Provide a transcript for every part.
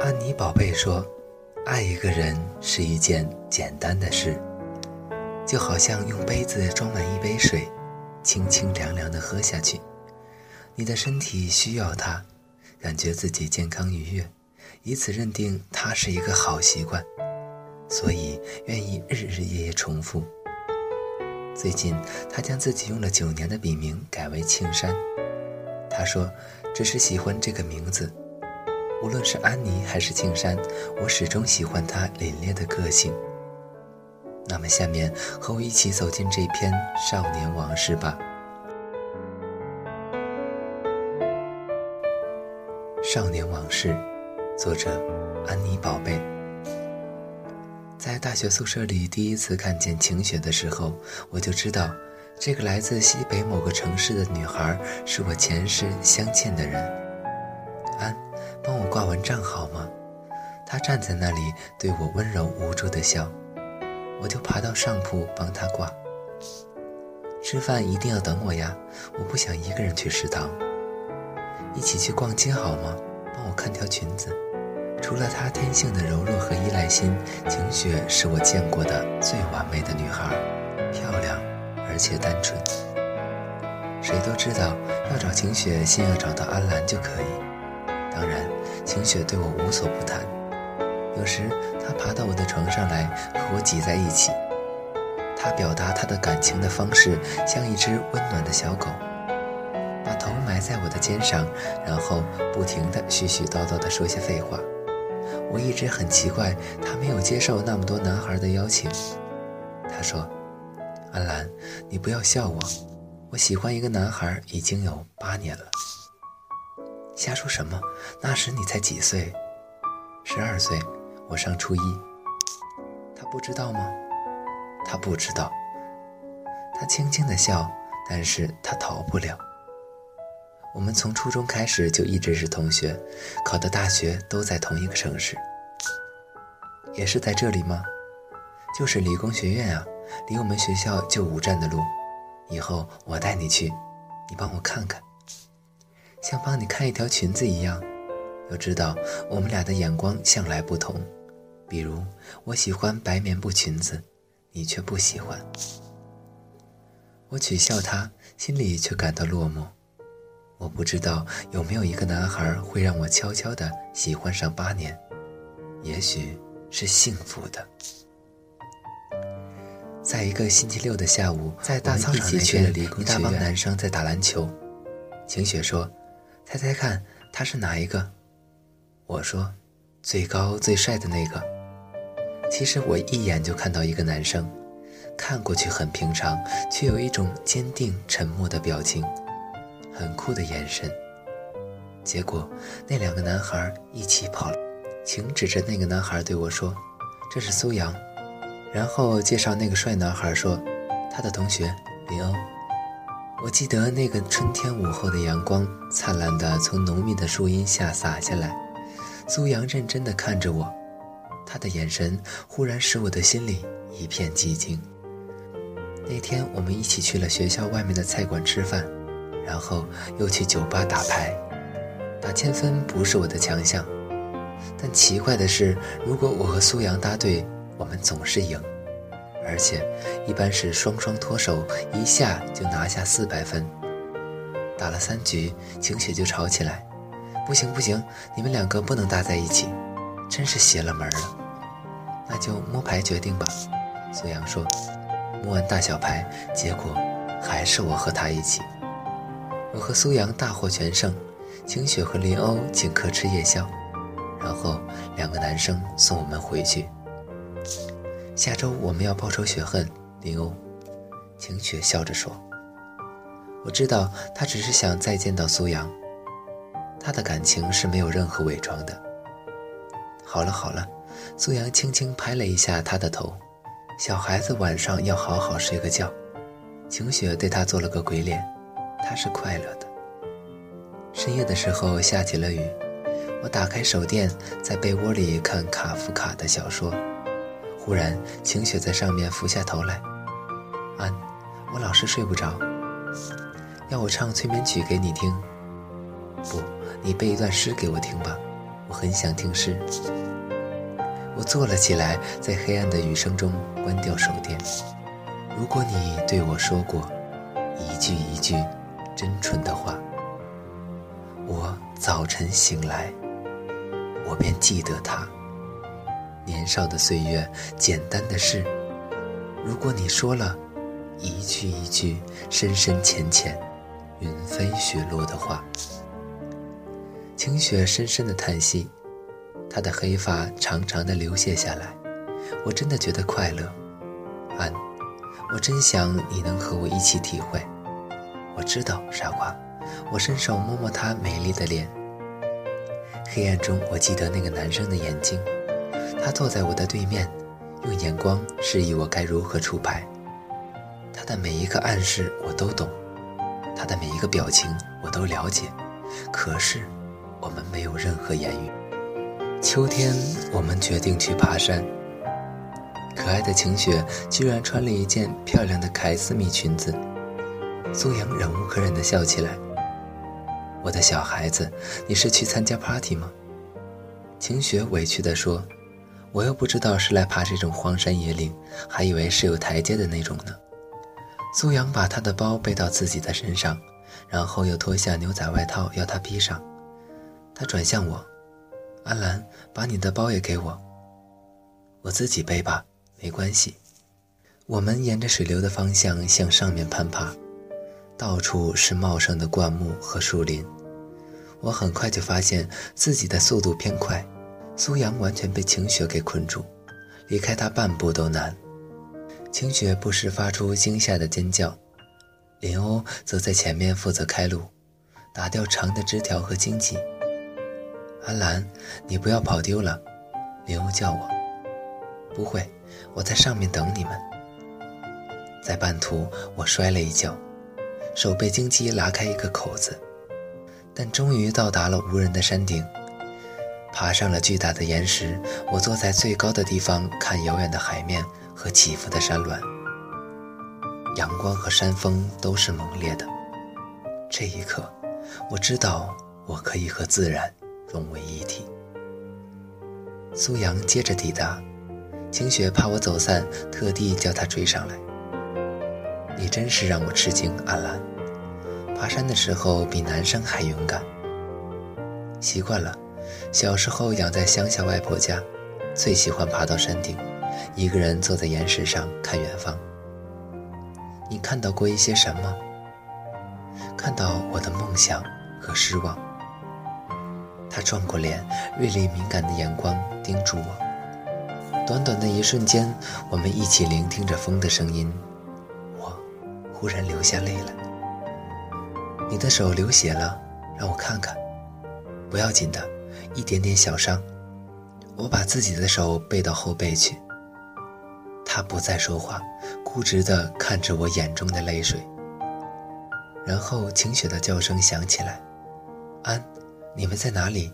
安妮宝贝说：“爱一个人是一件简单的事，就好像用杯子装满一杯水，清清凉凉的喝下去。你的身体需要它，感觉自己健康愉悦，以此认定它是一个好习惯，所以愿意日日夜夜重复。最近，他将自己用了九年的笔名改为庆山。他说，只是喜欢这个名字。”无论是安妮还是庆山，我始终喜欢他凛冽的个性。那么，下面和我一起走进这篇少年往事吧。少年往事，作者安妮宝贝。在大学宿舍里第一次看见晴雪的时候，我就知道，这个来自西北某个城市的女孩是我前世相欠的人。安。帮我挂蚊帐好吗？她站在那里对我温柔无助的笑，我就爬到上铺帮她挂。吃饭一定要等我呀，我不想一个人去食堂。一起去逛街好吗？帮我看条裙子。除了她天性的柔弱和依赖心，晴雪是我见过的最完美的女孩，漂亮而且单纯。谁都知道，要找晴雪，先要找到安澜就可以。当然，晴雪对我无所不谈。有时，她爬到我的床上来和我挤在一起。她表达她的感情的方式像一只温暖的小狗，埋在我的肩上，然后不停地絮絮叨叨地说些废话。我一直很奇怪，他没有接受那么多男孩的邀请。他说：“安澜，你不要笑我，我喜欢一个男孩已经有八年了。”瞎说什么？那时你才几岁？十二岁，我上初一。他不知道吗？他不知道。他轻轻的笑，但是他逃不了。我们从初中开始就一直是同学，考的大学都在同一个城市。也是在这里吗？就是理工学院啊，离我们学校就五站的路。以后我带你去，你帮我看看。像帮你看一条裙子一样，要知道我们俩的眼光向来不同。比如，我喜欢白棉布裙子，你却不喜欢。我取笑他，心里却感到落寞。我不知道有没有一个男孩会让我悄悄地喜欢上八年，也许是幸福的。在一个星期六的下午，在大操场那边，一大帮男生在打篮球。晴雪说。猜猜看，他是哪一个？我说，最高最帅的那个。其实我一眼就看到一个男生，看过去很平常，却有一种坚定沉默的表情，很酷的眼神。结果那两个男孩一起跑了。晴指着那个男孩对我说：“这是苏阳。”然后介绍那个帅男孩说：“他的同学林欧。”我记得那个春天午后的阳光，灿烂地从浓密的树荫下洒下来。苏阳认真地看着我，他的眼神忽然使我的心里一片寂静。那天我们一起去了学校外面的菜馆吃饭，然后又去酒吧打牌。打千分不是我的强项，但奇怪的是，如果我和苏阳搭队，我们总是赢。而且，一般是双双脱手，一下就拿下四百分。打了三局，晴雪就吵起来：“不行不行，你们两个不能搭在一起，真是邪了门了。”那就摸牌决定吧。苏阳说：“摸完大小牌，结果还是我和他一起。我和苏阳大获全胜，晴雪和林欧请客吃夜宵，然后两个男生送我们回去。”下周我们要报仇雪恨，林欧。晴雪笑着说：“我知道他只是想再见到苏阳，他的感情是没有任何伪装的。”好了好了，苏阳轻轻拍了一下他的头。小孩子晚上要好好睡个觉。晴雪对他做了个鬼脸，他是快乐的。深夜的时候下起了雨，我打开手电，在被窝里看卡夫卡的小说。忽然，晴雪在上面俯下头来：“安，我老是睡不着，要我唱催眠曲给你听？不，你背一段诗给我听吧，我很想听诗。”我坐了起来，在黑暗的雨声中关掉手电。如果你对我说过一句一句真纯的话，我早晨醒来，我便记得它。年少的岁月，简单的事。如果你说了一句一句深深浅浅、云飞雪落的话，晴雪深深的叹息，她的黑发长长的流泻下来。我真的觉得快乐，安，我真想你能和我一起体会。我知道，傻瓜。我伸手摸摸她美丽的脸。黑暗中，我记得那个男生的眼睛。他坐在我的对面，用眼光示意我该如何出牌。他的每一个暗示我都懂，他的每一个表情我都了解。可是，我们没有任何言语。秋天，我们决定去爬山。可爱的晴雪居然穿了一件漂亮的凯斯米裙子。苏阳忍无可忍地笑起来：“我的小孩子，你是去参加 party 吗？”晴雪委屈地说。我又不知道是来爬这种荒山野岭，还以为是有台阶的那种呢。苏阳把他的包背到自己的身上，然后又脱下牛仔外套要他披上。他转向我：“安兰，把你的包也给我。我自己背吧，没关系。”我们沿着水流的方向向上面攀爬，到处是茂盛的灌木和树林。我很快就发现自己的速度偏快。苏阳完全被晴雪给困住，离开他半步都难。晴雪不时发出惊吓的尖叫，林欧则在前面负责开路，打掉长的枝条和荆棘。阿兰，你不要跑丢了，林欧叫我。不会，我在上面等你们。在半途，我摔了一跤，手被荆棘拉开一个口子，但终于到达了无人的山顶。爬上了巨大的岩石，我坐在最高的地方看遥远的海面和起伏的山峦。阳光和山峰都是猛烈的。这一刻，我知道我可以和自然融为一体。苏阳接着抵达，晴雪怕我走散，特地叫他追上来。你真是让我吃惊，阿兰。爬山的时候比男生还勇敢。习惯了。小时候养在乡下外婆家，最喜欢爬到山顶，一个人坐在岩石上看远方。你看到过一些什么？看到我的梦想和失望。他转过脸，锐利敏感的眼光盯住我。短短的一瞬间，我们一起聆听着风的声音。忽然流下泪来。你的手流血了，让我看看。不要紧的。一点点小伤，我把自己的手背到后背去。他不再说话，固执地看着我眼中的泪水。然后晴雪的叫声响起来：“安，你们在哪里？”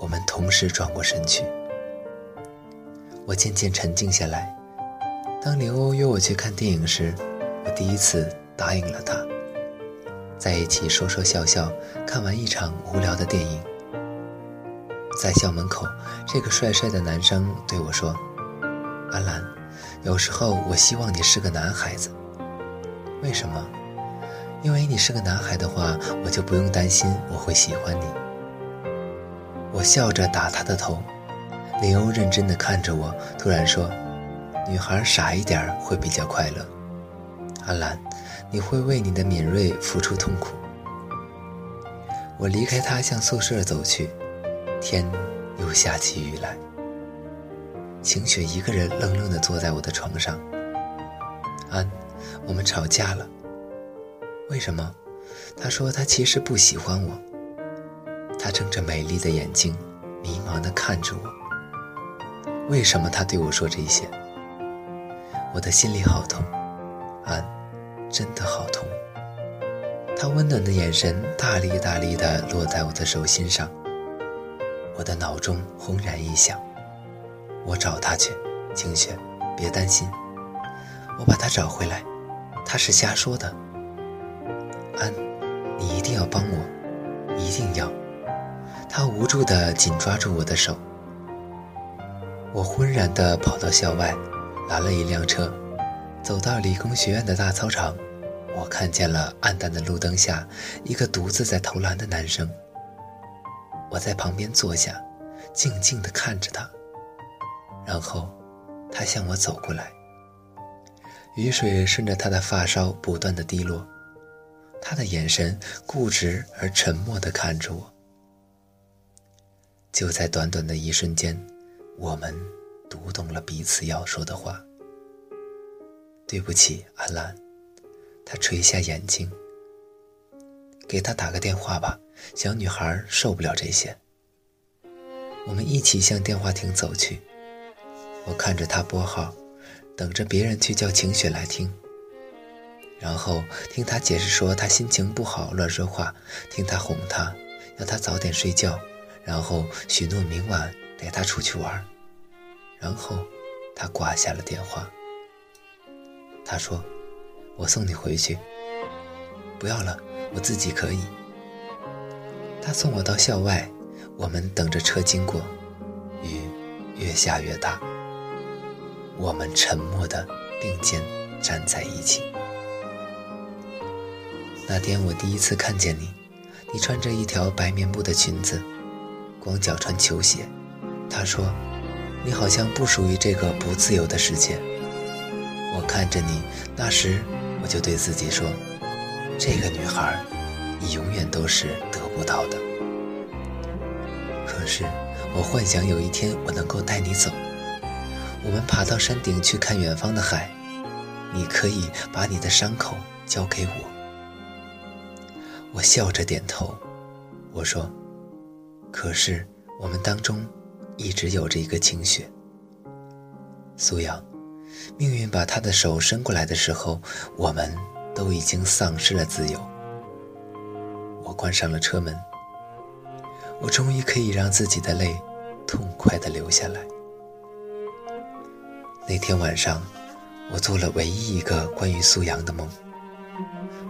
我们同时转过身去。我渐渐沉静下来。当林欧约我去看电影时，我第一次答应了他，在一起说说笑笑，看完一场无聊的电影。在校门口，这个帅帅的男生对我说：“安兰，有时候我希望你是个男孩子。为什么？因为你是个男孩的话，我就不用担心我会喜欢你。”我笑着打他的头。林欧认真的看着我，突然说：“女孩傻一点会比较快乐。阿兰，你会为你的敏锐付出痛苦。”我离开他，向宿舍走去。天又下起雨来，晴雪一个人愣愣地坐在我的床上。安，我们吵架了。为什么？他说他其实不喜欢我。他睁着美丽的眼睛，迷茫地看着我。为什么他对我说这些？我的心里好痛，安，真的好痛。他温暖的眼神大力大力地落在我的手心上，我的脑中轰然一响，我找他去，晴雪，别担心，我把他找回来，他是瞎说的。安，你一定要帮我，一定要。他无助地紧抓住我的手，我昏然地跑到校外，拦了一辆车，走到理工学院的大操场。我看见了暗淡的路灯下一个独自在投篮的男生。我在旁边坐下，静静地看着他。然后，他向我走过来。雨水顺着他的发梢不断的滴落，他的眼神固执而沉默地看着我。就在短短的一瞬间，我们读懂了彼此要说的话。对不起，阿兰。他垂下眼睛，给他打个电话吧。小女孩受不了这些。我们一起向电话亭走去。我看着他拨号，等着别人去叫晴雪来听。然后听他解释说他心情不好，乱说话。听他哄他，要他早点睡觉。然后许诺明晚带他出去玩。然后他挂下了电话。他说。我送你回去。不要了，我自己可以。他送我到校外，我们等着车经过，雨越下越大。我们沉默的并肩站在一起。那天我第一次看见你，你穿着一条白棉布的裙子，光脚穿球鞋。他说，你好像不属于这个不自由的世界。我看着你，那时。我就对自己说：“这个女孩，你永远都是得不到的。”可是，我幻想有一天我能够带你走，我们爬到山顶去看远方的海，你可以把你的伤口交给我。我笑着点头，我说：“可是我们当中一直有着一个晴雪，苏阳。”命运把他的手伸过来的时候，我们都已经丧失了自由。我关上了车门，我终于可以让自己的泪痛快地流下来。那天晚上，我做了唯一一个关于苏阳的梦，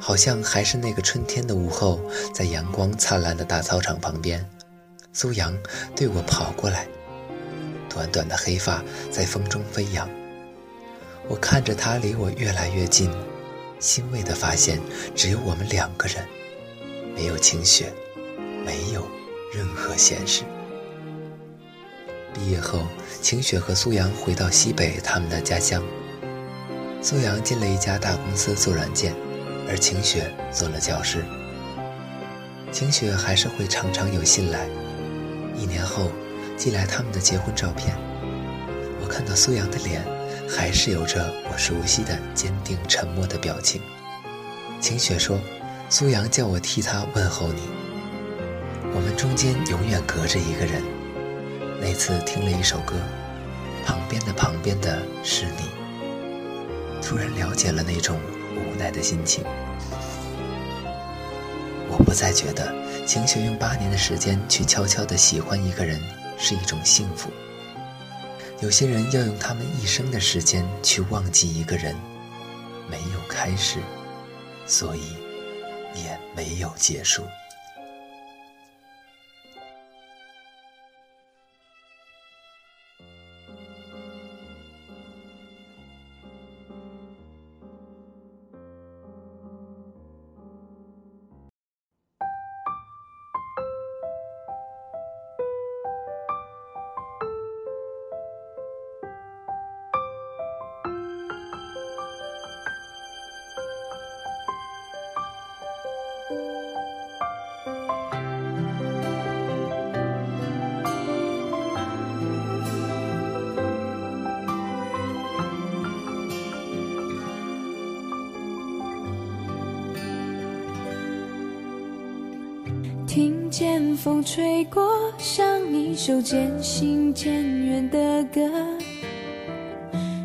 好像还是那个春天的午后，在阳光灿烂的大操场旁边，苏阳对我跑过来，短短的黑发在风中飞扬。我看着他离我越来越近，欣慰地发现只有我们两个人，没有晴雪，没有任何现实。毕业后，晴雪和苏阳回到西北他们的家乡。苏阳进了一家大公司做软件，而晴雪做了教师。晴雪还是会常常有信来，一年后寄来他们的结婚照片。我看到苏阳的脸。还是有着我熟悉的坚定沉默的表情。晴雪说：“苏阳叫我替他问候你。我们中间永远隔着一个人。那次听了一首歌，旁边的旁边的是你。突然了解了那种无奈的心情。我不再觉得晴雪用八年的时间去悄悄的喜欢一个人是一种幸福。”有些人要用他们一生的时间去忘记一个人，没有开始，所以也没有结束。听见风吹过，像一首渐行渐远的歌。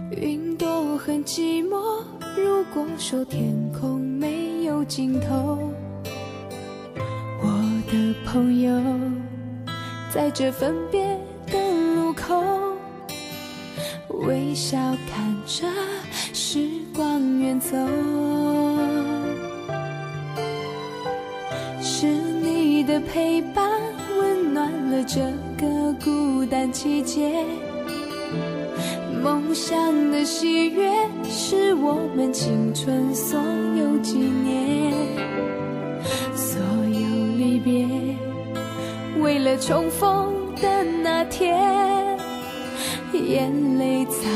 云朵很寂寞，如果说天空没有尽头。我的朋友，在这分别的路口，微笑看着时光远走。是的陪伴，温暖了这个孤单季节。梦想的喜悦，是我们青春所有纪念。所有离别，为了重逢的那天，眼泪藏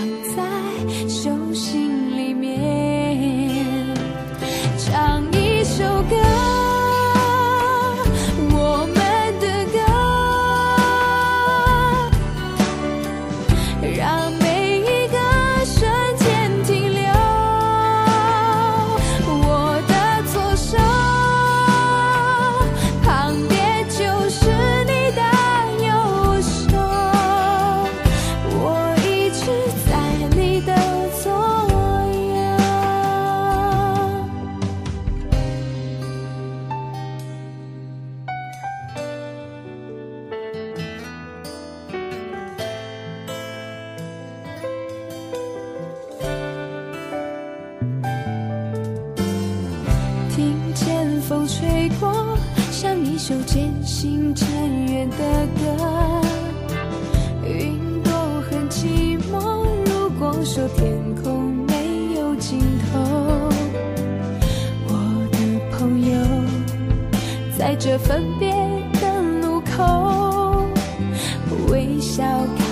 风吹过，像一首渐行渐远的歌，云朵很寂寞。如果说天空没有尽头，我的朋友，在这分别的路口，微笑看。